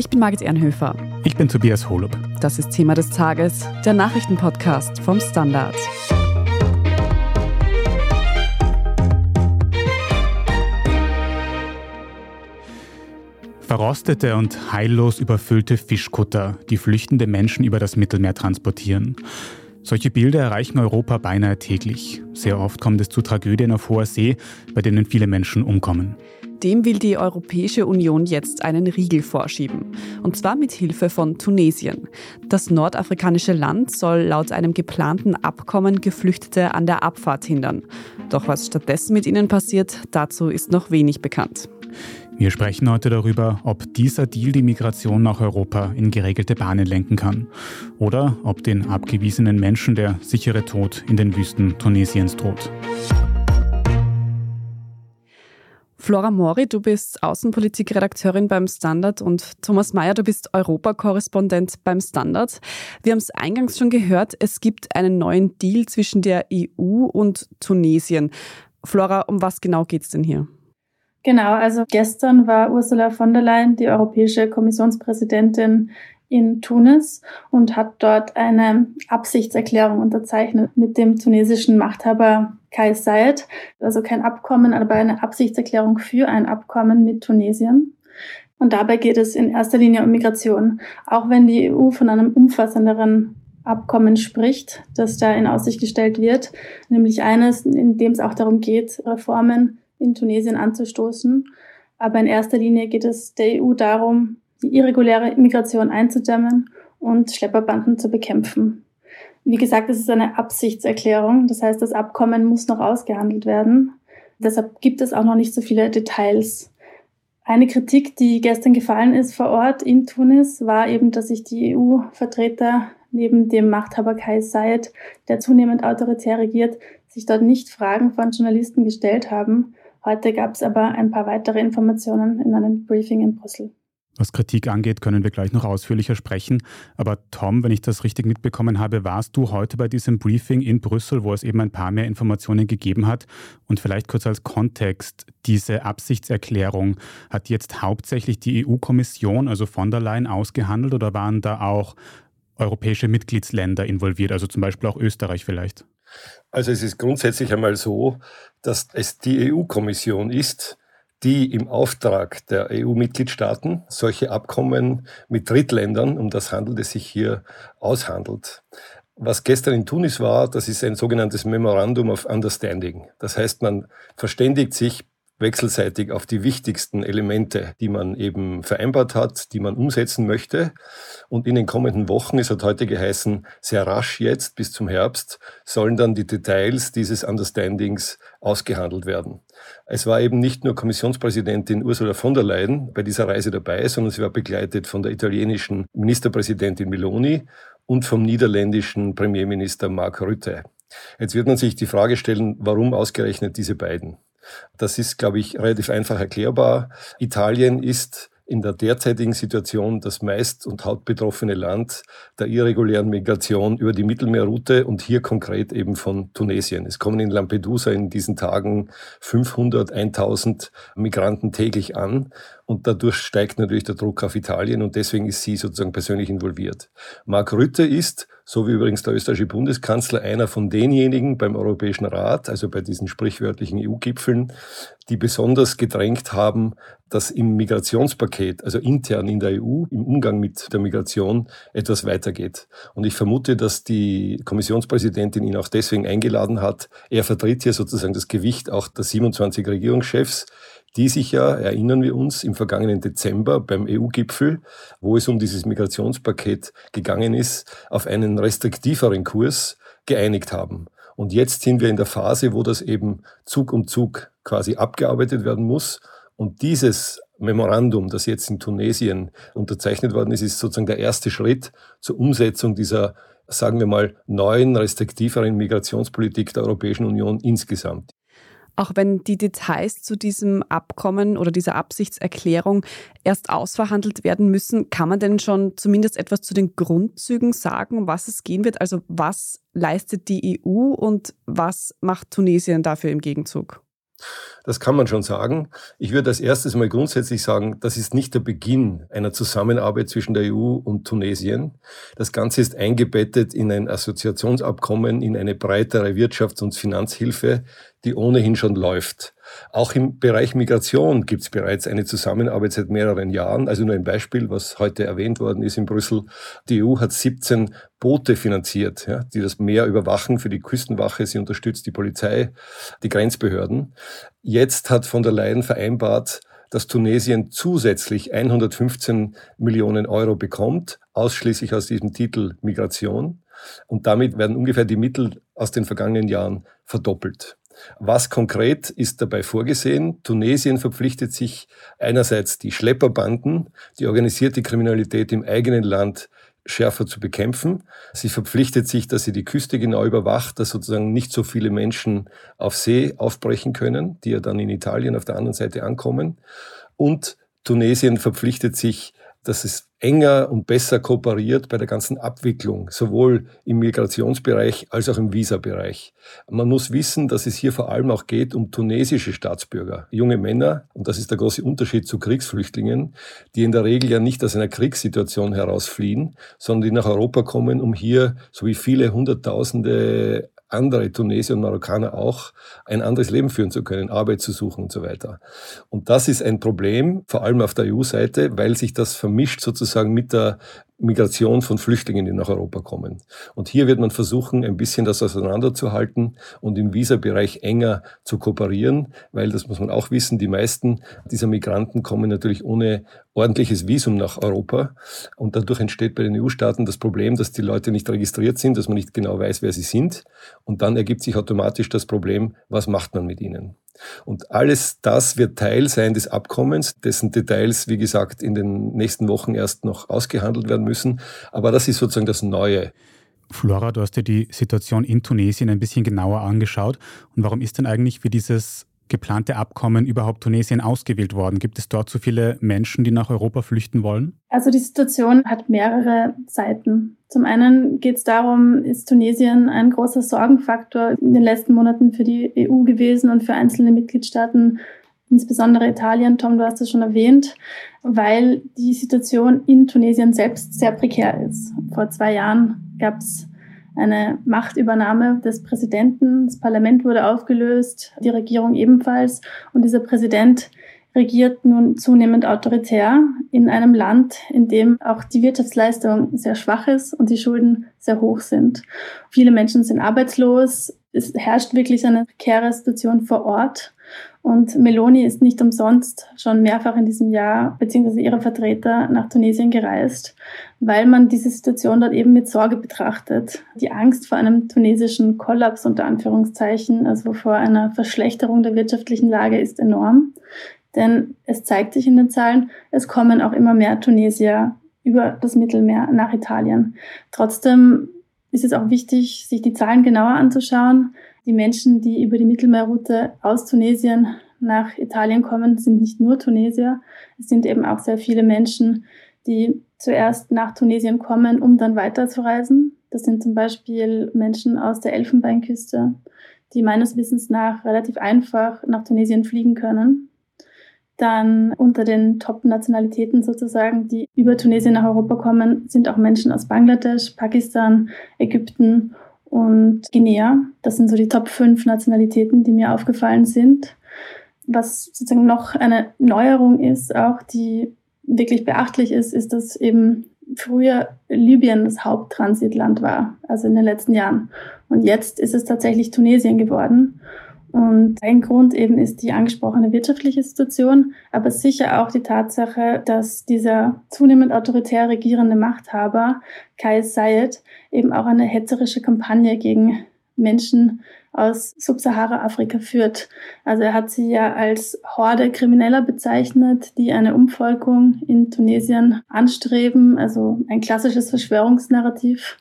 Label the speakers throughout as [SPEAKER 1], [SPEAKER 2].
[SPEAKER 1] Ich bin Margit Ehrenhöfer.
[SPEAKER 2] Ich bin Tobias Holub.
[SPEAKER 1] Das ist Thema des Tages, der Nachrichtenpodcast vom Standard.
[SPEAKER 2] Verrostete und heillos überfüllte Fischkutter, die flüchtende Menschen über das Mittelmeer transportieren. Solche Bilder erreichen Europa beinahe täglich. Sehr oft kommt es zu Tragödien auf hoher See, bei denen viele Menschen umkommen.
[SPEAKER 1] Dem will die Europäische Union jetzt einen Riegel vorschieben. Und zwar mit Hilfe von Tunesien. Das nordafrikanische Land soll laut einem geplanten Abkommen Geflüchtete an der Abfahrt hindern. Doch was stattdessen mit ihnen passiert, dazu ist noch wenig bekannt.
[SPEAKER 2] Wir sprechen heute darüber, ob dieser Deal die Migration nach Europa in geregelte Bahnen lenken kann oder ob den abgewiesenen Menschen der sichere Tod in den Wüsten Tunesiens droht.
[SPEAKER 1] Flora Mori, du bist Außenpolitikredakteurin beim Standard und Thomas Mayer, du bist Europakorrespondent beim Standard. Wir haben es eingangs schon gehört, es gibt einen neuen Deal zwischen der EU und Tunesien. Flora, um was genau geht es denn hier?
[SPEAKER 3] Genau, also gestern war Ursula von der Leyen, die europäische Kommissionspräsidentin, in Tunis und hat dort eine Absichtserklärung unterzeichnet mit dem tunesischen Machthaber Kai Said. Also kein Abkommen, aber eine Absichtserklärung für ein Abkommen mit Tunesien. Und dabei geht es in erster Linie um Migration. Auch wenn die EU von einem umfassenderen Abkommen spricht, das da in Aussicht gestellt wird, nämlich eines, in dem es auch darum geht, Reformen in Tunesien anzustoßen. Aber in erster Linie geht es der EU darum, die irreguläre Migration einzudämmen und Schlepperbanden zu bekämpfen. Wie gesagt, es ist eine Absichtserklärung. Das heißt, das Abkommen muss noch ausgehandelt werden. Deshalb gibt es auch noch nicht so viele Details. Eine Kritik, die gestern gefallen ist vor Ort in Tunis, war eben, dass sich die EU-Vertreter neben dem Machthaber Kai Said, der zunehmend autoritär regiert, sich dort nicht Fragen von Journalisten gestellt haben Heute gab es aber ein paar weitere Informationen in einem Briefing in Brüssel.
[SPEAKER 2] Was Kritik angeht, können wir gleich noch ausführlicher sprechen. Aber Tom, wenn ich das richtig mitbekommen habe, warst du heute bei diesem Briefing in Brüssel, wo es eben ein paar mehr Informationen gegeben hat. Und vielleicht kurz als Kontext, diese Absichtserklärung hat jetzt hauptsächlich die EU-Kommission, also von der Leyen, ausgehandelt oder waren da auch europäische Mitgliedsländer involviert, also zum Beispiel auch Österreich vielleicht?
[SPEAKER 4] Also es ist grundsätzlich einmal so, dass es die EU-Kommission ist, die im Auftrag der EU-Mitgliedstaaten solche Abkommen mit Drittländern, um das handelt es sich hier, aushandelt. Was gestern in Tunis war, das ist ein sogenanntes Memorandum of Understanding. Das heißt, man verständigt sich wechselseitig auf die wichtigsten Elemente, die man eben vereinbart hat, die man umsetzen möchte. Und in den kommenden Wochen, es hat heute geheißen, sehr rasch jetzt bis zum Herbst, sollen dann die Details dieses Understandings ausgehandelt werden. Es war eben nicht nur Kommissionspräsidentin Ursula von der Leyen bei dieser Reise dabei, sondern sie war begleitet von der italienischen Ministerpräsidentin Meloni und vom niederländischen Premierminister Mark Rutte. Jetzt wird man sich die Frage stellen, warum ausgerechnet diese beiden? Das ist, glaube ich, relativ einfach erklärbar. Italien ist in der derzeitigen Situation das meist und hauptbetroffene Land der irregulären Migration über die Mittelmeerroute und hier konkret eben von Tunesien. Es kommen in Lampedusa in diesen Tagen 500, 1000 Migranten täglich an und dadurch steigt natürlich der Druck auf Italien und deswegen ist sie sozusagen persönlich involviert. Mark Rütte ist, so wie übrigens der österreichische Bundeskanzler, einer von denjenigen beim Europäischen Rat, also bei diesen sprichwörtlichen EU-Gipfeln, die besonders gedrängt haben, dass im Migrationspaket, also intern in der EU, im Umgang mit der Migration etwas weitergeht. Und ich vermute, dass die Kommissionspräsidentin ihn auch deswegen eingeladen hat. Er vertritt hier sozusagen das Gewicht auch der 27 Regierungschefs die sich ja, erinnern wir uns, im vergangenen Dezember beim EU-Gipfel, wo es um dieses Migrationspaket gegangen ist, auf einen restriktiveren Kurs geeinigt haben. Und jetzt sind wir in der Phase, wo das eben Zug um Zug quasi abgearbeitet werden muss. Und dieses Memorandum, das jetzt in Tunesien unterzeichnet worden ist, ist sozusagen der erste Schritt zur Umsetzung dieser, sagen wir mal, neuen, restriktiveren Migrationspolitik der Europäischen Union insgesamt.
[SPEAKER 1] Auch wenn die Details zu diesem Abkommen oder dieser Absichtserklärung erst ausverhandelt werden müssen, kann man denn schon zumindest etwas zu den Grundzügen sagen, um was es gehen wird? Also was leistet die EU und was macht Tunesien dafür im Gegenzug?
[SPEAKER 4] Das kann man schon sagen. Ich würde als erstes mal grundsätzlich sagen, das ist nicht der Beginn einer Zusammenarbeit zwischen der EU und Tunesien. Das Ganze ist eingebettet in ein Assoziationsabkommen, in eine breitere Wirtschafts- und Finanzhilfe, die ohnehin schon läuft. Auch im Bereich Migration gibt es bereits eine Zusammenarbeit seit mehreren Jahren. Also nur ein Beispiel, was heute erwähnt worden ist in Brüssel. Die EU hat 17 Boote finanziert, ja, die das Meer überwachen für die Küstenwache. Sie unterstützt die Polizei, die Grenzbehörden. Jetzt hat von der Leyen vereinbart, dass Tunesien zusätzlich 115 Millionen Euro bekommt, ausschließlich aus diesem Titel Migration. Und damit werden ungefähr die Mittel aus den vergangenen Jahren verdoppelt. Was konkret ist dabei vorgesehen? Tunesien verpflichtet sich einerseits die Schlepperbanden, die organisierte Kriminalität im eigenen Land schärfer zu bekämpfen. Sie verpflichtet sich, dass sie die Küste genau überwacht, dass sozusagen nicht so viele Menschen auf See aufbrechen können, die ja dann in Italien auf der anderen Seite ankommen. Und Tunesien verpflichtet sich, dass es enger und besser kooperiert bei der ganzen Abwicklung, sowohl im Migrationsbereich als auch im Visabereich. Man muss wissen, dass es hier vor allem auch geht um tunesische Staatsbürger, junge Männer, und das ist der große Unterschied zu Kriegsflüchtlingen, die in der Regel ja nicht aus einer Kriegssituation heraus fliehen, sondern die nach Europa kommen, um hier, so wie viele Hunderttausende andere Tunesier und Marokkaner auch ein anderes Leben führen zu können, Arbeit zu suchen und so weiter. Und das ist ein Problem, vor allem auf der EU-Seite, weil sich das vermischt sozusagen mit der Migration von Flüchtlingen, die nach Europa kommen. Und hier wird man versuchen, ein bisschen das auseinanderzuhalten und im Visa-Bereich enger zu kooperieren, weil das muss man auch wissen, die meisten dieser Migranten kommen natürlich ohne ordentliches Visum nach Europa. Und dadurch entsteht bei den EU-Staaten das Problem, dass die Leute nicht registriert sind, dass man nicht genau weiß, wer sie sind. Und dann ergibt sich automatisch das Problem, was macht man mit ihnen? Und alles das wird Teil sein des Abkommens, dessen Details, wie gesagt, in den nächsten Wochen erst noch ausgehandelt werden müssen. Aber das ist sozusagen das Neue.
[SPEAKER 2] Flora, du hast dir die Situation in Tunesien ein bisschen genauer angeschaut. Und warum ist denn eigentlich für dieses geplante Abkommen überhaupt Tunesien ausgewählt worden? Gibt es dort so viele Menschen, die nach Europa flüchten wollen?
[SPEAKER 3] Also die Situation hat mehrere Seiten. Zum einen geht es darum, ist Tunesien ein großer Sorgenfaktor in den letzten Monaten für die EU gewesen und für einzelne Mitgliedstaaten, insbesondere Italien. Tom, du hast es schon erwähnt, weil die Situation in Tunesien selbst sehr prekär ist. Vor zwei Jahren gab es eine Machtübernahme des Präsidenten. Das Parlament wurde aufgelöst, die Regierung ebenfalls. Und dieser Präsident regiert nun zunehmend autoritär in einem Land, in dem auch die Wirtschaftsleistung sehr schwach ist und die Schulden sehr hoch sind. Viele Menschen sind arbeitslos. Es herrscht wirklich eine prekäre Situation vor Ort. Und Meloni ist nicht umsonst schon mehrfach in diesem Jahr beziehungsweise ihre Vertreter nach Tunesien gereist, weil man diese Situation dort eben mit Sorge betrachtet. Die Angst vor einem tunesischen Kollaps unter Anführungszeichen, also vor einer Verschlechterung der wirtschaftlichen Lage ist enorm. Denn es zeigt sich in den Zahlen, es kommen auch immer mehr Tunesier über das Mittelmeer nach Italien. Trotzdem ist es auch wichtig, sich die Zahlen genauer anzuschauen. Die Menschen, die über die Mittelmeerroute aus Tunesien nach Italien kommen, sind nicht nur Tunesier. Es sind eben auch sehr viele Menschen, die zuerst nach Tunesien kommen, um dann weiterzureisen. Das sind zum Beispiel Menschen aus der Elfenbeinküste, die meines Wissens nach relativ einfach nach Tunesien fliegen können. Dann unter den Top-Nationalitäten sozusagen, die über Tunesien nach Europa kommen, sind auch Menschen aus Bangladesch, Pakistan, Ägypten und Guinea. Das sind so die Top 5 Nationalitäten, die mir aufgefallen sind. Was sozusagen noch eine Neuerung ist, auch die wirklich beachtlich ist, ist, dass eben früher Libyen das Haupttransitland war, also in den letzten Jahren. Und jetzt ist es tatsächlich Tunesien geworden. Und ein Grund eben ist die angesprochene wirtschaftliche Situation, aber sicher auch die Tatsache, dass dieser zunehmend autoritär regierende Machthaber, Kais Sayed, eben auch eine hetzerische Kampagne gegen Menschen aus Subsahara-Afrika führt. Also er hat sie ja als Horde Krimineller bezeichnet, die eine Umvolkung in Tunesien anstreben, also ein klassisches Verschwörungsnarrativ,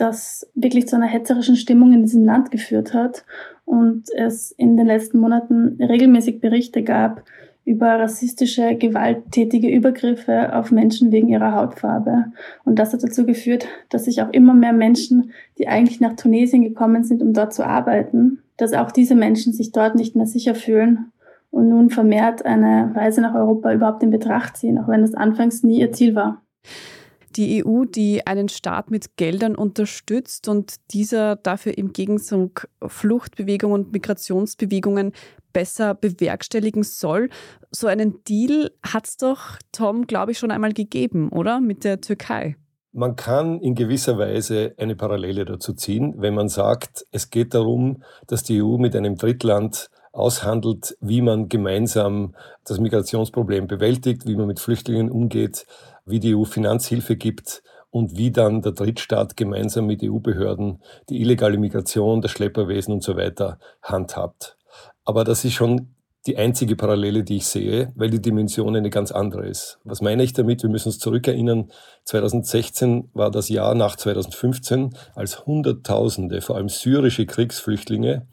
[SPEAKER 3] das wirklich zu einer hetzerischen Stimmung in diesem Land geführt hat und es in den letzten Monaten regelmäßig Berichte gab über rassistische, gewalttätige Übergriffe auf Menschen wegen ihrer Hautfarbe. Und das hat dazu geführt, dass sich auch immer mehr Menschen, die eigentlich nach Tunesien gekommen sind, um dort zu arbeiten, dass auch diese Menschen sich dort nicht mehr sicher fühlen und nun vermehrt eine Reise nach Europa überhaupt in Betracht ziehen, auch wenn das anfangs nie ihr Ziel war.
[SPEAKER 1] Die EU, die einen Staat mit Geldern unterstützt und dieser dafür im Gegenzug Fluchtbewegungen und Migrationsbewegungen besser bewerkstelligen soll. So einen Deal hat es doch, Tom, glaube ich, schon einmal gegeben, oder? Mit der Türkei.
[SPEAKER 4] Man kann in gewisser Weise eine Parallele dazu ziehen, wenn man sagt, es geht darum, dass die EU mit einem Drittland aushandelt, wie man gemeinsam das Migrationsproblem bewältigt, wie man mit Flüchtlingen umgeht, wie die EU Finanzhilfe gibt und wie dann der Drittstaat gemeinsam mit EU-Behörden die illegale Migration, das Schlepperwesen und so weiter handhabt. Aber das ist schon die einzige Parallele, die ich sehe, weil die Dimension eine ganz andere ist. Was meine ich damit? Wir müssen uns zurückerinnern, 2016 war das Jahr nach 2015, als Hunderttausende, vor allem syrische Kriegsflüchtlinge,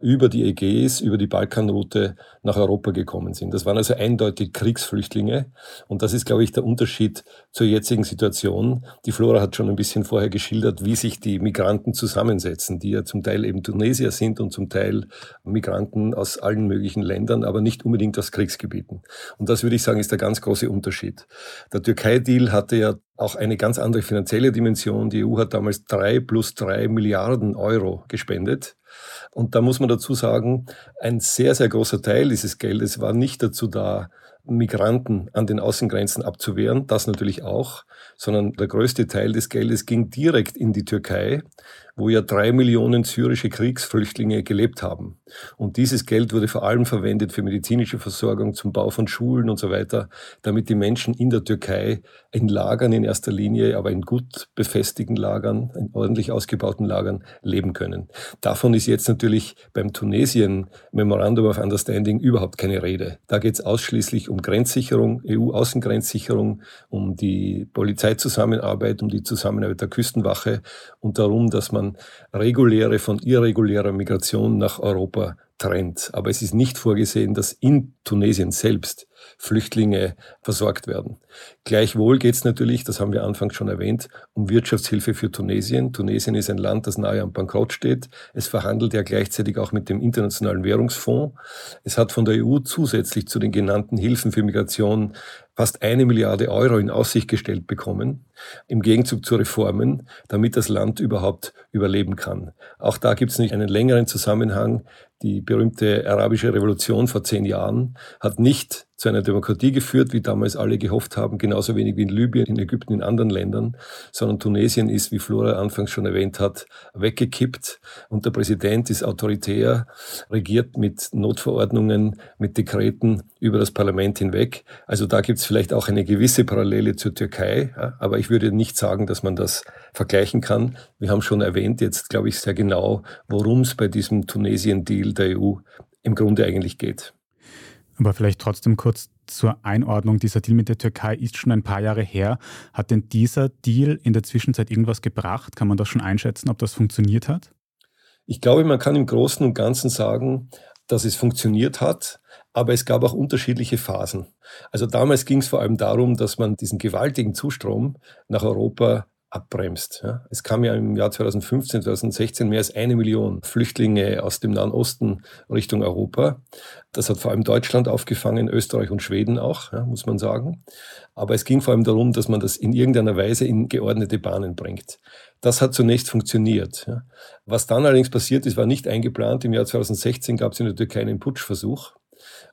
[SPEAKER 4] über die Ägäis, über die Balkanroute nach Europa gekommen sind. Das waren also eindeutig Kriegsflüchtlinge. Und das ist, glaube ich, der Unterschied zur jetzigen Situation. Die Flora hat schon ein bisschen vorher geschildert, wie sich die Migranten zusammensetzen, die ja zum Teil eben Tunesier sind und zum Teil Migranten aus allen möglichen Ländern, aber nicht unbedingt aus Kriegsgebieten. Und das würde ich sagen, ist der ganz große Unterschied. Der Türkei-Deal hatte ja auch eine ganz andere finanzielle Dimension. Die EU hat damals drei plus drei Milliarden Euro gespendet. Und da muss man dazu sagen, ein sehr, sehr großer Teil dieses Geldes war nicht dazu da, Migranten an den Außengrenzen abzuwehren, das natürlich auch, sondern der größte Teil des Geldes ging direkt in die Türkei, wo ja drei Millionen syrische Kriegsflüchtlinge gelebt haben. Und dieses Geld wurde vor allem verwendet für medizinische Versorgung, zum Bau von Schulen und so weiter, damit die Menschen in der Türkei in Lagern in erster Linie, aber in gut befestigten Lagern, in ordentlich ausgebauten Lagern leben können. Davon ist jetzt natürlich beim Tunesien Memorandum of Understanding überhaupt keine Rede. Da geht es ausschließlich um Grenzsicherung, EU-Außengrenzsicherung, um die Polizeizusammenarbeit, um die Zusammenarbeit der Küstenwache und darum, dass man reguläre von irregulärer Migration nach Europa trennt. Aber es ist nicht vorgesehen, dass in Tunesien selbst Flüchtlinge versorgt werden. Gleichwohl geht es natürlich, das haben wir anfangs schon erwähnt, um Wirtschaftshilfe für Tunesien. Tunesien ist ein Land, das nahe am Bankrott steht. Es verhandelt ja gleichzeitig auch mit dem Internationalen Währungsfonds. Es hat von der EU zusätzlich zu den genannten Hilfen für Migration fast eine Milliarde Euro in Aussicht gestellt bekommen, im Gegenzug zu Reformen, damit das Land überhaupt überleben kann. Auch da gibt es nicht einen längeren Zusammenhang. Die berühmte arabische Revolution vor zehn Jahren hat nicht zu einer Demokratie geführt, wie damals alle gehofft haben, genauso wenig wie in Libyen, in Ägypten, in anderen Ländern, sondern Tunesien ist, wie Flora anfangs schon erwähnt hat, weggekippt und der Präsident ist autoritär, regiert mit Notverordnungen, mit Dekreten über das Parlament hinweg. Also da gibt es vielleicht auch eine gewisse Parallele zur Türkei, aber ich würde nicht sagen, dass man das vergleichen kann. Wir haben schon erwähnt jetzt, glaube ich, sehr genau, worum es bei diesem Tunesien-Deal der EU im Grunde eigentlich geht.
[SPEAKER 2] Aber vielleicht trotzdem kurz zur Einordnung. Dieser Deal mit der Türkei ist schon ein paar Jahre her. Hat denn dieser Deal in der Zwischenzeit irgendwas gebracht? Kann man das schon einschätzen, ob das funktioniert hat?
[SPEAKER 4] Ich glaube, man kann im Großen und Ganzen sagen, dass es funktioniert hat, aber es gab auch unterschiedliche Phasen. Also damals ging es vor allem darum, dass man diesen gewaltigen Zustrom nach Europa abbremst. Ja. Es kam ja im Jahr 2015, 2016 mehr als eine Million Flüchtlinge aus dem Nahen Osten Richtung Europa. Das hat vor allem Deutschland aufgefangen, Österreich und Schweden auch, ja, muss man sagen. Aber es ging vor allem darum, dass man das in irgendeiner Weise in geordnete Bahnen bringt. Das hat zunächst funktioniert. Ja. Was dann allerdings passiert ist, war nicht eingeplant. Im Jahr 2016 gab es in der Türkei einen Putschversuch.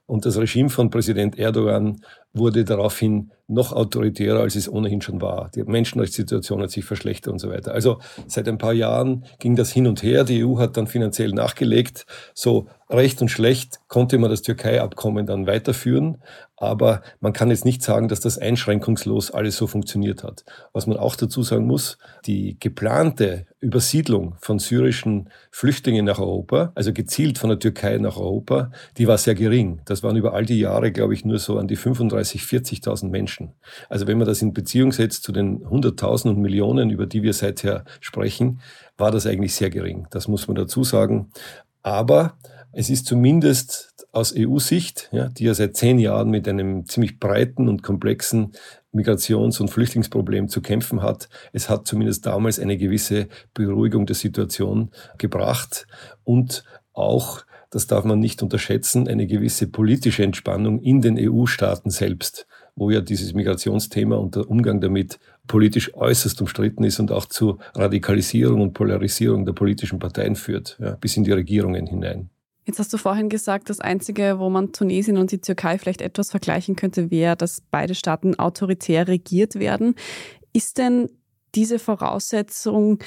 [SPEAKER 4] Und das Regime von Präsident Erdogan wurde daraufhin noch autoritärer, als es ohnehin schon war. Die Menschenrechtssituation hat sich verschlechtert und so weiter. Also seit ein paar Jahren ging das hin und her. Die EU hat dann finanziell nachgelegt. So recht und schlecht konnte man das Türkei-Abkommen dann weiterführen. Aber man kann jetzt nicht sagen, dass das einschränkungslos alles so funktioniert hat. Was man auch dazu sagen muss, die geplante Übersiedlung von syrischen Flüchtlingen nach Europa, also gezielt von der Türkei nach Europa, die war sehr gering. Das waren über all die Jahre, glaube ich, nur so an die 35, 40.000 Menschen. Also wenn man das in Beziehung setzt zu den 100.000 und Millionen, über die wir seither sprechen, war das eigentlich sehr gering. Das muss man dazu sagen. Aber es ist zumindest aus EU-Sicht, ja, die ja seit zehn Jahren mit einem ziemlich breiten und komplexen Migrations- und Flüchtlingsproblem zu kämpfen hat. Es hat zumindest damals eine gewisse Beruhigung der Situation gebracht und auch, das darf man nicht unterschätzen, eine gewisse politische Entspannung in den EU-Staaten selbst, wo ja dieses Migrationsthema und der Umgang damit politisch äußerst umstritten ist und auch zu Radikalisierung und Polarisierung der politischen Parteien führt, ja, bis in die Regierungen hinein.
[SPEAKER 1] Jetzt hast du vorhin gesagt, das Einzige, wo man Tunesien und die Türkei vielleicht etwas vergleichen könnte, wäre, dass beide Staaten autoritär regiert werden. Ist denn diese Voraussetzung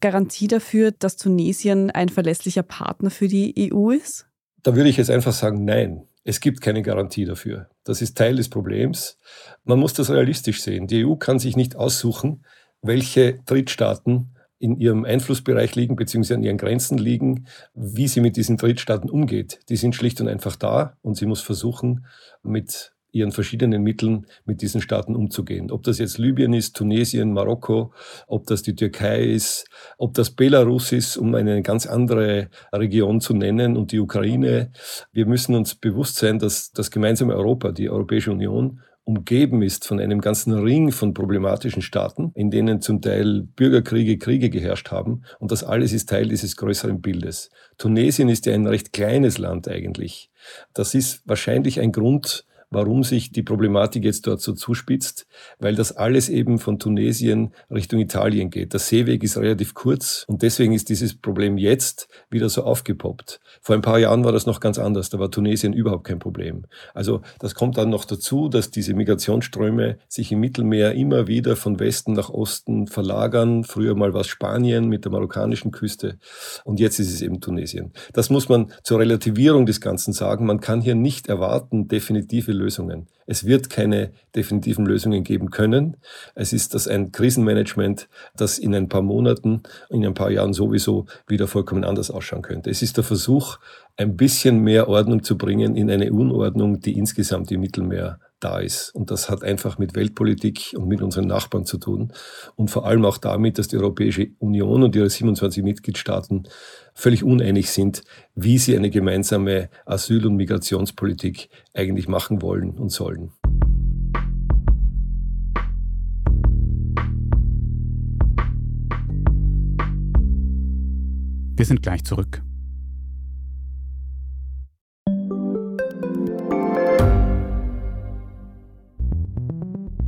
[SPEAKER 1] Garantie dafür, dass Tunesien ein verlässlicher Partner für die EU ist?
[SPEAKER 4] Da würde ich jetzt einfach sagen, nein. Es gibt keine Garantie dafür. Das ist Teil des Problems. Man muss das realistisch sehen. Die EU kann sich nicht aussuchen, welche Drittstaaten in ihrem Einflussbereich liegen, beziehungsweise an ihren Grenzen liegen, wie sie mit diesen Drittstaaten umgeht. Die sind schlicht und einfach da und sie muss versuchen, mit ihren verschiedenen Mitteln mit diesen Staaten umzugehen. Ob das jetzt Libyen ist, Tunesien, Marokko, ob das die Türkei ist, ob das Belarus ist, um eine ganz andere Region zu nennen und die Ukraine. Wir müssen uns bewusst sein, dass das gemeinsame Europa, die Europäische Union, umgeben ist von einem ganzen Ring von problematischen Staaten, in denen zum Teil Bürgerkriege, Kriege geherrscht haben. Und das alles ist Teil dieses größeren Bildes. Tunesien ist ja ein recht kleines Land eigentlich. Das ist wahrscheinlich ein Grund, warum sich die Problematik jetzt dort so zuspitzt, weil das alles eben von Tunesien Richtung Italien geht. Der Seeweg ist relativ kurz und deswegen ist dieses Problem jetzt wieder so aufgepoppt. Vor ein paar Jahren war das noch ganz anders, da war Tunesien überhaupt kein Problem. Also das kommt dann noch dazu, dass diese Migrationsströme sich im Mittelmeer immer wieder von Westen nach Osten verlagern. Früher mal war es Spanien mit der marokkanischen Küste und jetzt ist es eben Tunesien. Das muss man zur Relativierung des Ganzen sagen. Man kann hier nicht erwarten, definitive Lösungen. Es wird keine definitiven Lösungen geben können. Es ist das ein Krisenmanagement, das in ein paar Monaten, in ein paar Jahren sowieso wieder vollkommen anders ausschauen könnte. Es ist der Versuch, ein bisschen mehr Ordnung zu bringen in eine Unordnung, die insgesamt im Mittelmeer da ist. Und das hat einfach mit Weltpolitik und mit unseren Nachbarn zu tun. Und vor allem auch damit, dass die Europäische Union und ihre 27 Mitgliedstaaten völlig uneinig sind, wie sie eine gemeinsame Asyl- und Migrationspolitik eigentlich machen wollen und sollen.
[SPEAKER 2] Wir sind gleich zurück.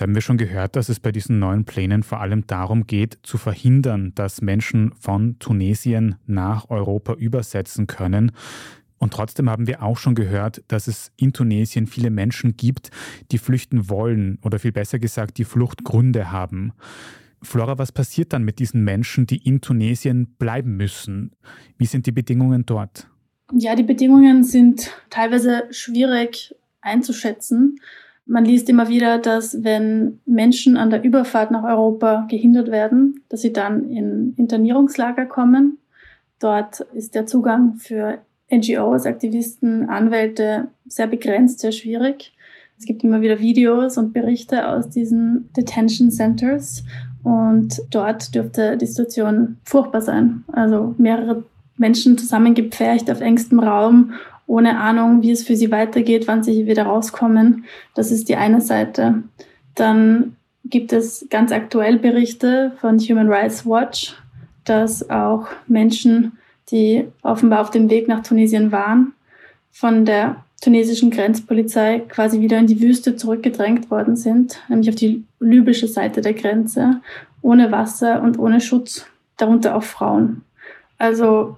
[SPEAKER 2] Jetzt haben wir schon gehört, dass es bei diesen neuen Plänen vor allem darum geht, zu verhindern, dass Menschen von Tunesien nach Europa übersetzen können. Und trotzdem haben wir auch schon gehört, dass es in Tunesien viele Menschen gibt, die flüchten wollen oder viel besser gesagt, die Fluchtgründe haben. Flora, was passiert dann mit diesen Menschen, die in Tunesien bleiben müssen? Wie sind die Bedingungen dort?
[SPEAKER 3] Ja, die Bedingungen sind teilweise schwierig einzuschätzen. Man liest immer wieder, dass wenn Menschen an der Überfahrt nach Europa gehindert werden, dass sie dann in Internierungslager kommen. Dort ist der Zugang für NGOs, Aktivisten, Anwälte sehr begrenzt, sehr schwierig. Es gibt immer wieder Videos und Berichte aus diesen Detention Centers und dort dürfte die Situation furchtbar sein. Also mehrere Menschen zusammengepfercht auf engstem Raum ohne Ahnung, wie es für sie weitergeht, wann sie wieder rauskommen. Das ist die eine Seite. Dann gibt es ganz aktuell Berichte von Human Rights Watch, dass auch Menschen, die offenbar auf dem Weg nach Tunesien waren, von der tunesischen Grenzpolizei quasi wieder in die Wüste zurückgedrängt worden sind, nämlich auf die libysche Seite der Grenze, ohne Wasser und ohne Schutz, darunter auch Frauen. Also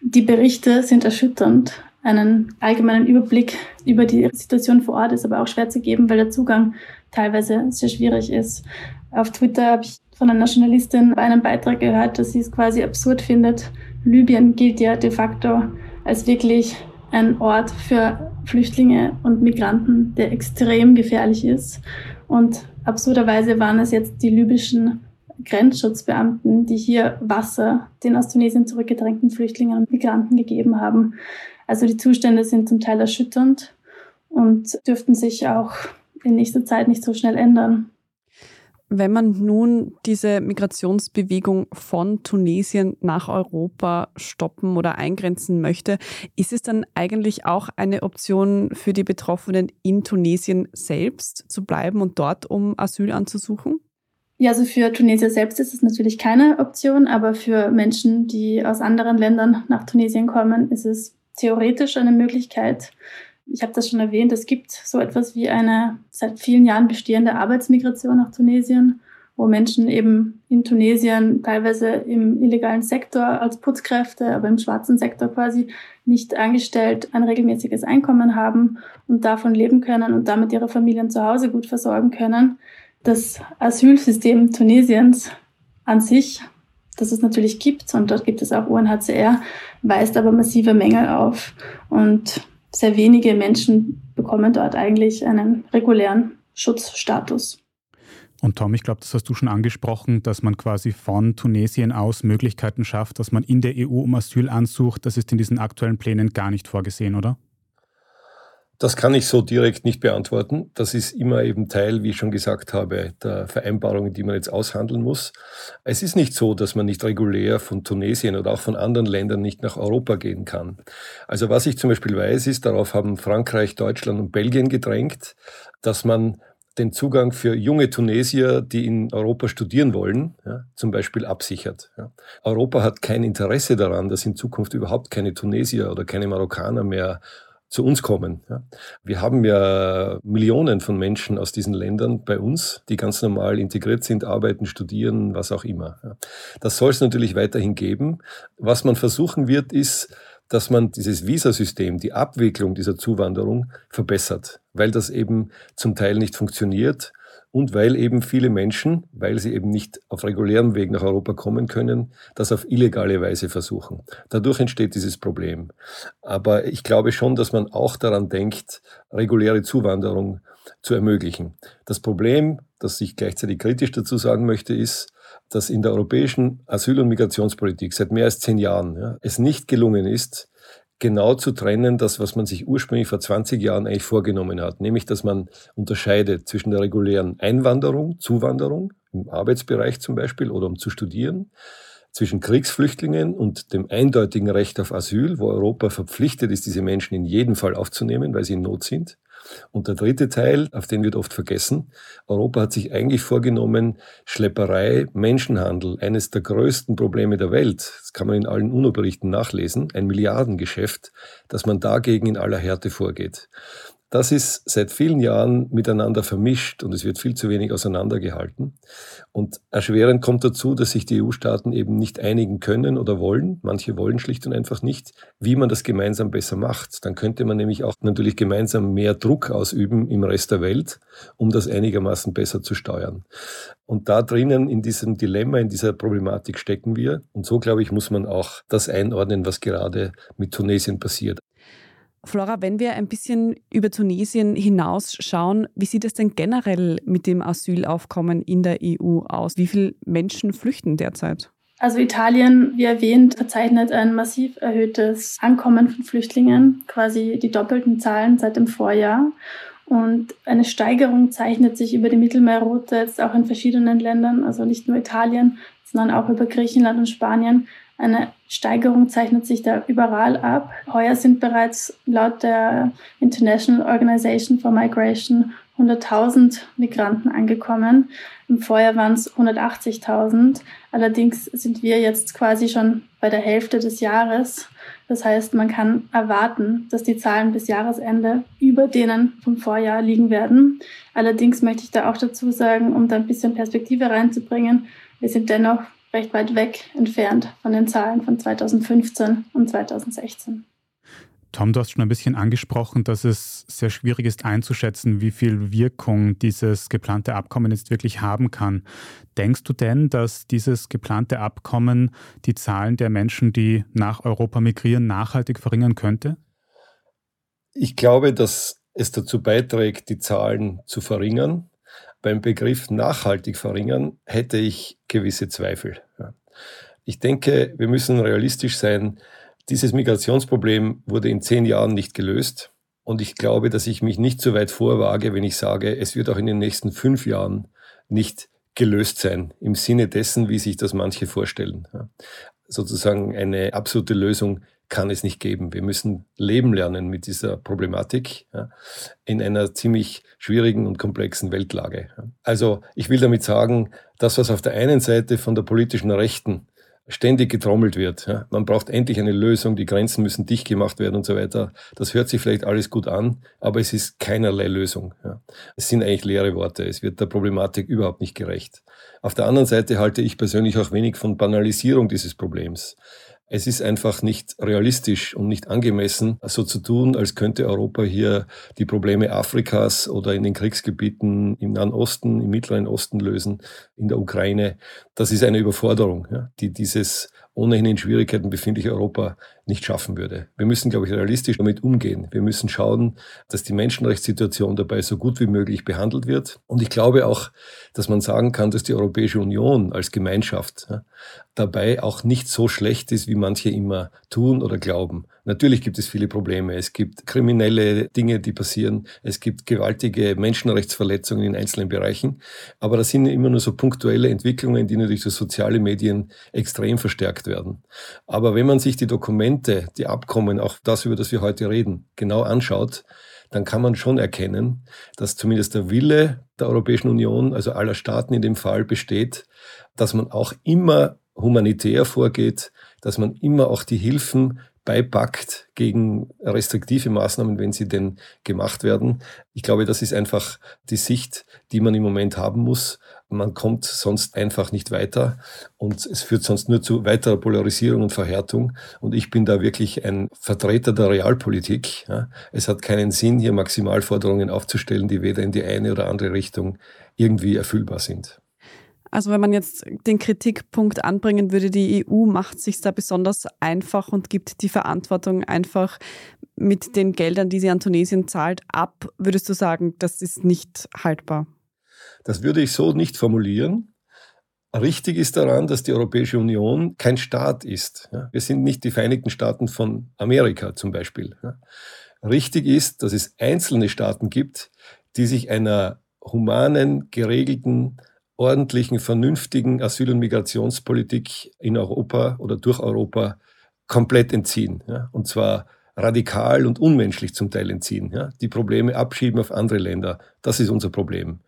[SPEAKER 3] die Berichte sind erschütternd einen allgemeinen Überblick über die Situation vor Ort ist aber auch schwer zu geben, weil der Zugang teilweise sehr schwierig ist. Auf Twitter habe ich von einer Journalistin bei einem Beitrag gehört, dass sie es quasi absurd findet. Libyen gilt ja de facto als wirklich ein Ort für Flüchtlinge und Migranten, der extrem gefährlich ist. Und absurderweise waren es jetzt die libyschen Grenzschutzbeamten, die hier Wasser den aus Tunesien zurückgedrängten Flüchtlingen und Migranten gegeben haben. Also die Zustände sind zum Teil erschütternd und dürften sich auch in nächster Zeit nicht so schnell ändern.
[SPEAKER 1] Wenn man nun diese Migrationsbewegung von Tunesien nach Europa stoppen oder eingrenzen möchte, ist es dann eigentlich auch eine Option für die Betroffenen in Tunesien selbst zu bleiben und dort um Asyl anzusuchen?
[SPEAKER 3] Ja, also für Tunesier selbst ist es natürlich keine Option, aber für Menschen, die aus anderen Ländern nach Tunesien kommen, ist es theoretisch eine Möglichkeit, ich habe das schon erwähnt, es gibt so etwas wie eine seit vielen Jahren bestehende Arbeitsmigration nach Tunesien, wo Menschen eben in Tunesien teilweise im illegalen Sektor als Putzkräfte, aber im schwarzen Sektor quasi nicht angestellt ein regelmäßiges Einkommen haben und davon leben können und damit ihre Familien zu Hause gut versorgen können. Das Asylsystem Tunesiens an sich, das es natürlich gibt, und dort gibt es auch UNHCR, weist aber massive Mängel auf. Und sehr wenige Menschen bekommen dort eigentlich einen regulären Schutzstatus.
[SPEAKER 2] Und Tom, ich glaube, das hast du schon angesprochen, dass man quasi von Tunesien aus Möglichkeiten schafft, dass man in der EU um Asyl ansucht. Das ist in diesen aktuellen Plänen gar nicht vorgesehen, oder?
[SPEAKER 4] Das kann ich so direkt nicht beantworten. Das ist immer eben Teil, wie ich schon gesagt habe, der Vereinbarungen, die man jetzt aushandeln muss. Es ist nicht so, dass man nicht regulär von Tunesien oder auch von anderen Ländern nicht nach Europa gehen kann. Also was ich zum Beispiel weiß, ist, darauf haben Frankreich, Deutschland und Belgien gedrängt, dass man den Zugang für junge Tunesier, die in Europa studieren wollen, ja, zum Beispiel absichert. Ja. Europa hat kein Interesse daran, dass in Zukunft überhaupt keine Tunesier oder keine Marokkaner mehr zu uns kommen. Ja. Wir haben ja Millionen von Menschen aus diesen Ländern bei uns, die ganz normal integriert sind, arbeiten, studieren, was auch immer. Ja. Das soll es natürlich weiterhin geben. Was man versuchen wird, ist, dass man dieses Visasystem, die Abwicklung dieser Zuwanderung verbessert, weil das eben zum Teil nicht funktioniert und weil eben viele Menschen, weil sie eben nicht auf regulärem Weg nach Europa kommen können, das auf illegale Weise versuchen. Dadurch entsteht dieses Problem. Aber ich glaube schon, dass man auch daran denkt, reguläre Zuwanderung zu ermöglichen. Das Problem, das ich gleichzeitig kritisch dazu sagen möchte, ist, dass in der europäischen Asyl- und Migrationspolitik seit mehr als zehn Jahren ja, es nicht gelungen ist, genau zu trennen, das, was man sich ursprünglich vor 20 Jahren eigentlich vorgenommen hat, nämlich dass man unterscheidet zwischen der regulären Einwanderung, Zuwanderung, im Arbeitsbereich zum Beispiel oder um zu studieren, zwischen Kriegsflüchtlingen und dem eindeutigen Recht auf Asyl, wo Europa verpflichtet ist, diese Menschen in jedem Fall aufzunehmen, weil sie in Not sind. Und der dritte Teil, auf den wird oft vergessen, Europa hat sich eigentlich vorgenommen, Schlepperei, Menschenhandel, eines der größten Probleme der Welt, das kann man in allen UNO-Berichten nachlesen, ein Milliardengeschäft, dass man dagegen in aller Härte vorgeht. Das ist seit vielen Jahren miteinander vermischt und es wird viel zu wenig auseinandergehalten. Und erschwerend kommt dazu, dass sich die EU-Staaten eben nicht einigen können oder wollen. Manche wollen schlicht und einfach nicht, wie man das gemeinsam besser macht. Dann könnte man nämlich auch natürlich gemeinsam mehr Druck ausüben im Rest der Welt, um das einigermaßen besser zu steuern. Und da drinnen in diesem Dilemma, in dieser Problematik stecken wir. Und so, glaube ich, muss man auch das einordnen, was gerade mit Tunesien passiert.
[SPEAKER 1] Flora, wenn wir ein bisschen über Tunesien hinausschauen, wie sieht es denn generell mit dem Asylaufkommen in der EU aus? Wie viele Menschen flüchten derzeit?
[SPEAKER 3] Also Italien, wie erwähnt, verzeichnet ein massiv erhöhtes Ankommen von Flüchtlingen, quasi die doppelten Zahlen seit dem Vorjahr. Und eine Steigerung zeichnet sich über die Mittelmeerroute jetzt auch in verschiedenen Ländern, also nicht nur Italien, sondern auch über Griechenland und Spanien eine Steigerung zeichnet sich da überall ab. Heuer sind bereits laut der International Organization for Migration 100.000 Migranten angekommen. Im Vorjahr waren es 180.000. Allerdings sind wir jetzt quasi schon bei der Hälfte des Jahres. Das heißt, man kann erwarten, dass die Zahlen bis Jahresende über denen vom Vorjahr liegen werden. Allerdings möchte ich da auch dazu sagen, um da ein bisschen Perspektive reinzubringen, wir sind dennoch recht weit weg entfernt von den Zahlen von 2015 und 2016.
[SPEAKER 2] Tom, du hast schon ein bisschen angesprochen, dass es sehr schwierig ist einzuschätzen, wie viel Wirkung dieses geplante Abkommen jetzt wirklich haben kann. Denkst du denn, dass dieses geplante Abkommen die Zahlen der Menschen, die nach Europa migrieren, nachhaltig verringern könnte?
[SPEAKER 4] Ich glaube, dass es dazu beiträgt, die Zahlen zu verringern. beim Begriff nachhaltig verringern hätte ich gewisse Zweifel. Ich denke, wir müssen realistisch sein. Dieses Migrationsproblem wurde in zehn Jahren nicht gelöst. Und ich glaube, dass ich mich nicht so weit vorwage, wenn ich sage, es wird auch in den nächsten fünf Jahren nicht gelöst sein, im Sinne dessen, wie sich das manche vorstellen. Sozusagen eine absolute Lösung kann es nicht geben. Wir müssen leben lernen mit dieser Problematik in einer ziemlich schwierigen und komplexen Weltlage. Also ich will damit sagen, das, was auf der einen Seite von der politischen Rechten ständig getrommelt wird. Ja. Man braucht endlich eine Lösung, die Grenzen müssen dicht gemacht werden und so weiter. Das hört sich vielleicht alles gut an, aber es ist keinerlei Lösung. Ja. Es sind eigentlich leere Worte. Es wird der Problematik überhaupt nicht gerecht. Auf der anderen Seite halte ich persönlich auch wenig von Banalisierung dieses Problems. Es ist einfach nicht realistisch und nicht angemessen, so zu tun, als könnte Europa hier die Probleme Afrikas oder in den Kriegsgebieten im Nahen Osten, im Mittleren Osten lösen, in der Ukraine. Das ist eine Überforderung, ja, die dieses ohnehin in Schwierigkeiten befindliche Europa nicht schaffen würde. Wir müssen, glaube ich, realistisch damit umgehen. Wir müssen schauen, dass die Menschenrechtssituation dabei so gut wie möglich behandelt wird. Und ich glaube auch, dass man sagen kann, dass die Europäische Union als Gemeinschaft ja, dabei auch nicht so schlecht ist, wie manche immer tun oder glauben. Natürlich gibt es viele Probleme. Es gibt kriminelle Dinge, die passieren. Es gibt gewaltige Menschenrechtsverletzungen in einzelnen Bereichen. Aber das sind immer nur so punktuelle Entwicklungen, die natürlich durch soziale Medien extrem verstärkt werden. Aber wenn man sich die Dokumente, die Abkommen, auch das, über das wir heute reden, genau anschaut, dann kann man schon erkennen, dass zumindest der Wille der Europäischen Union, also aller Staaten in dem Fall, besteht, dass man auch immer humanitär vorgeht, dass man immer auch die Hilfen beipackt gegen restriktive Maßnahmen, wenn sie denn gemacht werden. Ich glaube, das ist einfach die Sicht, die man im Moment haben muss. Man kommt sonst einfach nicht weiter und es führt sonst nur zu weiterer Polarisierung und Verhärtung. Und ich bin da wirklich ein Vertreter der Realpolitik. Es hat keinen Sinn, hier Maximalforderungen aufzustellen, die weder in die eine oder andere Richtung irgendwie erfüllbar sind.
[SPEAKER 1] Also wenn man jetzt den Kritikpunkt anbringen würde, die EU macht sich da besonders einfach und gibt die Verantwortung einfach mit den Geldern, die sie an Tunesien zahlt, ab, würdest du sagen, das ist nicht haltbar?
[SPEAKER 4] Das würde ich so nicht formulieren. Richtig ist daran, dass die Europäische Union kein Staat ist. Wir sind nicht die Vereinigten Staaten von Amerika zum Beispiel. Richtig ist, dass es einzelne Staaten gibt, die sich einer humanen, geregelten, ordentlichen, vernünftigen Asyl- und Migrationspolitik in Europa oder durch Europa komplett entziehen. Und zwar radikal und unmenschlich zum Teil entziehen. Ja? Die Probleme abschieben auf andere Länder. Das ist unser Problem.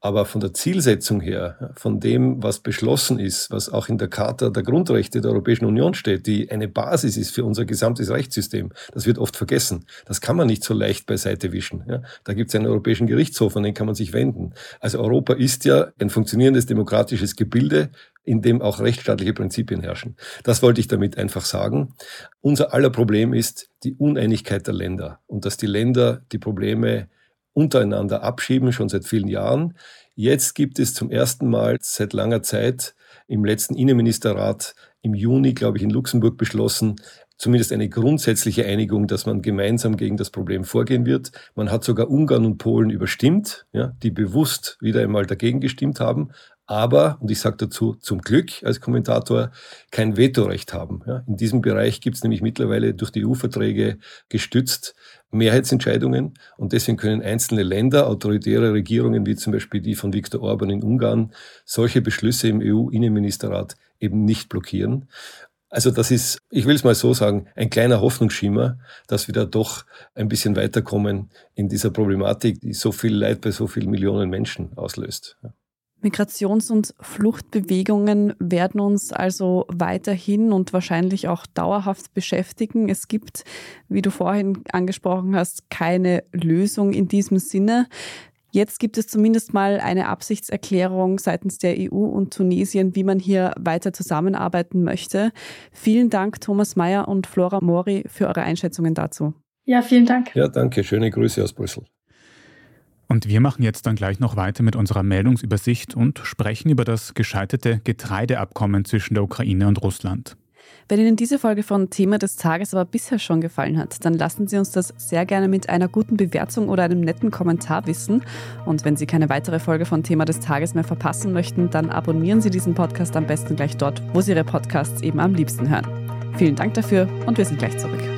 [SPEAKER 4] Aber von der Zielsetzung her, von dem, was beschlossen ist, was auch in der Charta der Grundrechte der Europäischen Union steht, die eine Basis ist für unser gesamtes Rechtssystem, das wird oft vergessen. Das kann man nicht so leicht beiseite wischen. Ja? Da gibt es einen Europäischen Gerichtshof, an den kann man sich wenden. Also Europa ist ja ein funktionierendes demokratisches Gebilde, in dem auch rechtsstaatliche Prinzipien herrschen. Das wollte ich damit einfach sagen. Unser aller Problem ist die Uneinigkeit der Länder und dass die Länder die Probleme untereinander abschieben, schon seit vielen Jahren. Jetzt gibt es zum ersten Mal seit langer Zeit im letzten Innenministerrat im Juni, glaube ich, in Luxemburg beschlossen, zumindest eine grundsätzliche Einigung, dass man gemeinsam gegen das Problem vorgehen wird. Man hat sogar Ungarn und Polen überstimmt, ja, die bewusst wieder einmal dagegen gestimmt haben, aber, und ich sage dazu zum Glück als Kommentator, kein Vetorecht haben. Ja, in diesem Bereich gibt es nämlich mittlerweile durch die EU-Verträge gestützt Mehrheitsentscheidungen und deswegen können einzelne Länder, autoritäre Regierungen wie zum Beispiel die von Viktor Orban in Ungarn, solche Beschlüsse im EU-Innenministerrat eben nicht blockieren. Also das ist, ich will es mal so sagen, ein kleiner Hoffnungsschimmer, dass wir da doch ein bisschen weiterkommen in dieser Problematik, die so viel Leid bei so vielen Millionen Menschen auslöst.
[SPEAKER 1] Migrations- und Fluchtbewegungen werden uns also weiterhin und wahrscheinlich auch dauerhaft beschäftigen. Es gibt, wie du vorhin angesprochen hast, keine Lösung in diesem Sinne. Jetzt gibt es zumindest mal eine Absichtserklärung seitens der EU und Tunesien, wie man hier weiter zusammenarbeiten möchte. Vielen Dank, Thomas Mayer und Flora Mori, für eure Einschätzungen dazu.
[SPEAKER 3] Ja, vielen Dank.
[SPEAKER 4] Ja, danke. Schöne Grüße aus Brüssel.
[SPEAKER 2] Und wir machen jetzt dann gleich noch weiter mit unserer Meldungsübersicht und sprechen über das gescheiterte Getreideabkommen zwischen der Ukraine und Russland.
[SPEAKER 1] Wenn Ihnen diese Folge von Thema des Tages aber bisher schon gefallen hat, dann lassen Sie uns das sehr gerne mit einer guten Bewertung oder einem netten Kommentar wissen. Und wenn Sie keine weitere Folge von Thema des Tages mehr verpassen möchten, dann abonnieren Sie diesen Podcast am besten gleich dort, wo Sie Ihre Podcasts eben am liebsten hören. Vielen Dank dafür und wir sind gleich zurück.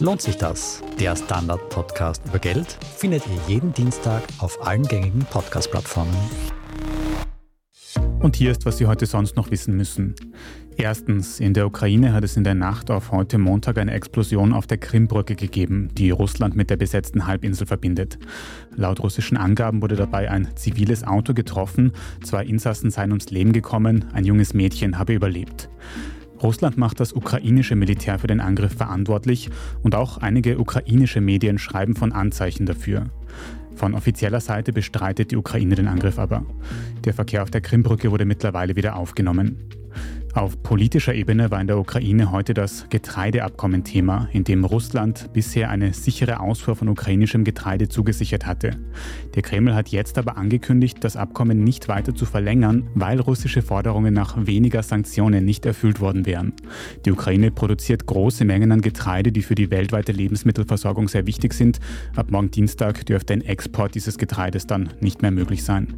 [SPEAKER 5] Lohnt sich das? Der Standard-Podcast über Geld findet ihr jeden Dienstag auf allen gängigen Podcast-Plattformen.
[SPEAKER 2] Und hier ist, was Sie heute sonst noch wissen müssen. Erstens, in der Ukraine hat es in der Nacht auf heute Montag eine Explosion auf der Krimbrücke gegeben, die Russland mit der besetzten Halbinsel verbindet. Laut russischen Angaben wurde dabei ein ziviles Auto getroffen, zwei Insassen seien ums Leben gekommen, ein junges Mädchen habe überlebt. Russland macht das ukrainische Militär für den Angriff verantwortlich und auch einige ukrainische Medien schreiben von Anzeichen dafür. Von offizieller Seite bestreitet die Ukraine den Angriff aber. Der Verkehr auf der Krimbrücke wurde mittlerweile wieder aufgenommen. Auf politischer Ebene war in der Ukraine heute das Getreideabkommen Thema, in dem Russland bisher eine sichere Ausfuhr von ukrainischem Getreide zugesichert hatte. Der Kreml hat jetzt aber angekündigt, das Abkommen nicht weiter zu verlängern, weil russische Forderungen nach weniger Sanktionen nicht erfüllt worden wären. Die Ukraine produziert große Mengen an Getreide, die für die weltweite Lebensmittelversorgung sehr wichtig sind. Ab morgen Dienstag dürfte ein Export dieses Getreides dann nicht mehr möglich sein.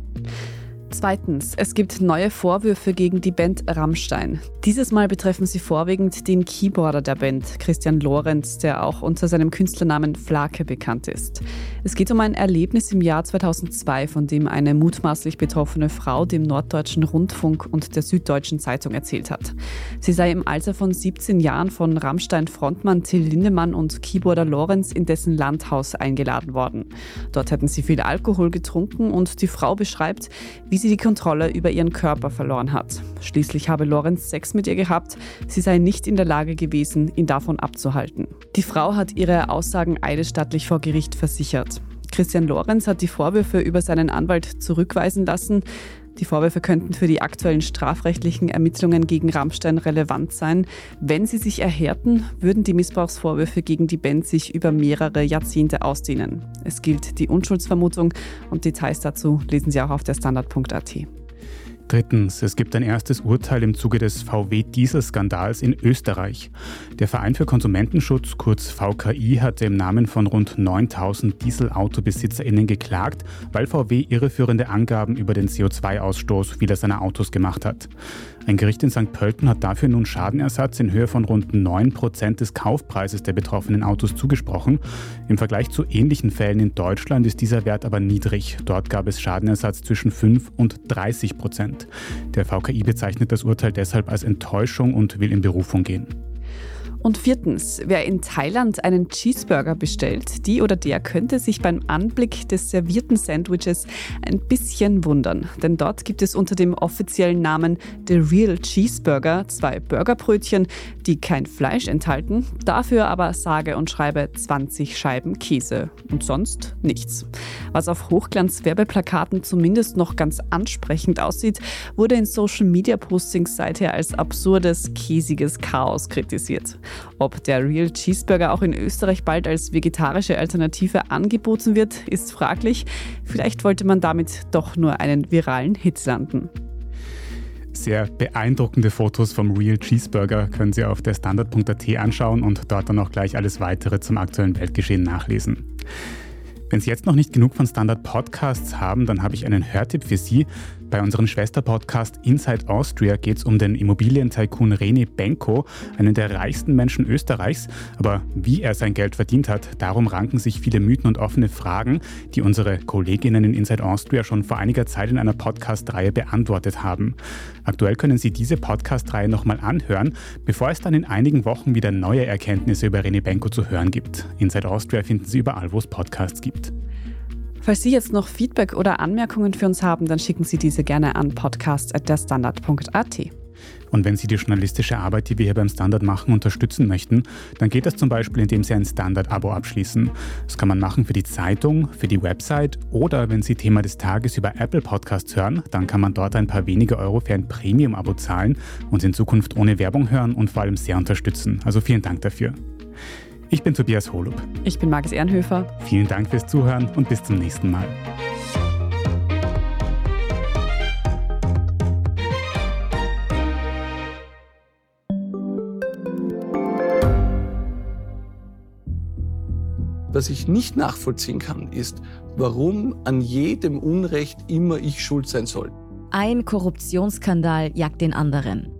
[SPEAKER 1] Zweitens, es gibt neue Vorwürfe gegen die Band Rammstein. Dieses Mal betreffen sie vorwiegend den Keyboarder der Band, Christian Lorenz, der auch unter seinem Künstlernamen Flake bekannt ist. Es geht um ein Erlebnis im Jahr 2002, von dem eine mutmaßlich betroffene Frau dem Norddeutschen Rundfunk und der Süddeutschen Zeitung erzählt hat. Sie sei im Alter von 17 Jahren von Rammstein-Frontmann Till Lindemann und Keyboarder Lorenz in dessen Landhaus eingeladen worden. Dort hätten sie viel Alkohol getrunken und die Frau beschreibt, wie sie die Kontrolle über ihren Körper verloren hat. Schließlich habe Lorenz Sex mit ihr gehabt, sie sei nicht in der Lage gewesen, ihn davon abzuhalten. Die Frau hat ihre Aussagen eidesstattlich vor Gericht versichert. Christian Lorenz hat die Vorwürfe über seinen Anwalt zurückweisen lassen. Die Vorwürfe könnten für die aktuellen strafrechtlichen Ermittlungen gegen Rammstein relevant sein. Wenn sie sich erhärten, würden die Missbrauchsvorwürfe gegen die Band sich über mehrere Jahrzehnte ausdehnen. Es gilt die Unschuldsvermutung und Details dazu lesen Sie auch auf der Standard.at.
[SPEAKER 2] Drittens, es gibt ein erstes Urteil im Zuge des VW-Dieselskandals in Österreich. Der Verein für Konsumentenschutz, kurz VKI, hatte im Namen von rund 9000 Dieselautobesitzerinnen geklagt, weil VW irreführende Angaben über den CO2-Ausstoß vieler seiner Autos gemacht hat. Ein Gericht in St. Pölten hat dafür nun Schadenersatz in Höhe von rund 9% des Kaufpreises der betroffenen Autos zugesprochen. Im Vergleich zu ähnlichen Fällen in Deutschland ist dieser Wert aber niedrig. Dort gab es Schadenersatz zwischen 5 und 30 Prozent. Der VKI bezeichnet das Urteil deshalb als Enttäuschung und will in Berufung gehen.
[SPEAKER 1] Und viertens, wer in Thailand einen Cheeseburger bestellt, die oder der könnte sich beim Anblick des servierten Sandwiches ein bisschen wundern. Denn dort gibt es unter dem offiziellen Namen The Real Cheeseburger zwei Burgerbrötchen, die kein Fleisch enthalten, dafür aber sage und schreibe 20 Scheiben Käse und sonst nichts. Was auf Hochglanz-Werbeplakaten zumindest noch ganz ansprechend aussieht, wurde in Social-Media-Postings seither als absurdes, käsiges Chaos kritisiert. Ob der Real Cheeseburger auch in Österreich bald als vegetarische Alternative angeboten wird, ist fraglich. Vielleicht wollte man damit doch nur einen viralen Hit landen.
[SPEAKER 2] Sehr beeindruckende Fotos vom Real Cheeseburger können Sie auf der Standard.at anschauen und dort dann auch gleich alles weitere zum aktuellen Weltgeschehen nachlesen. Wenn Sie jetzt noch nicht genug von Standard Podcasts haben, dann habe ich einen Hörtipp für Sie. Bei unserem Schwesterpodcast Inside Austria geht es um den Immobilientycoon René Benko, einen der reichsten Menschen Österreichs. Aber wie er sein Geld verdient hat, darum ranken sich viele Mythen und offene Fragen, die unsere Kolleginnen in Inside Austria schon vor einiger Zeit in einer Podcast-Reihe beantwortet haben. Aktuell können Sie diese Podcast-Reihe nochmal anhören, bevor es dann in einigen Wochen wieder neue Erkenntnisse über René Benko zu hören gibt. Inside Austria finden Sie überall, wo es Podcasts gibt.
[SPEAKER 1] Falls Sie jetzt noch Feedback oder Anmerkungen für uns haben, dann schicken Sie diese gerne an podcast.derstandard.at.
[SPEAKER 2] Und wenn Sie die journalistische Arbeit, die wir hier beim Standard machen, unterstützen möchten, dann geht das zum Beispiel, indem Sie ein Standard-Abo abschließen. Das kann man machen für die Zeitung, für die Website oder wenn Sie Thema des Tages über Apple Podcasts hören, dann kann man dort ein paar wenige Euro für ein Premium-Abo zahlen und in Zukunft ohne Werbung hören und vor allem sehr unterstützen. Also vielen Dank dafür. Ich bin Tobias Holub.
[SPEAKER 1] Ich bin Markus Ehrenhöfer.
[SPEAKER 2] Vielen Dank fürs Zuhören und bis zum nächsten Mal.
[SPEAKER 6] Was ich nicht nachvollziehen kann, ist, warum an jedem Unrecht immer ich schuld sein soll.
[SPEAKER 7] Ein Korruptionsskandal jagt den anderen.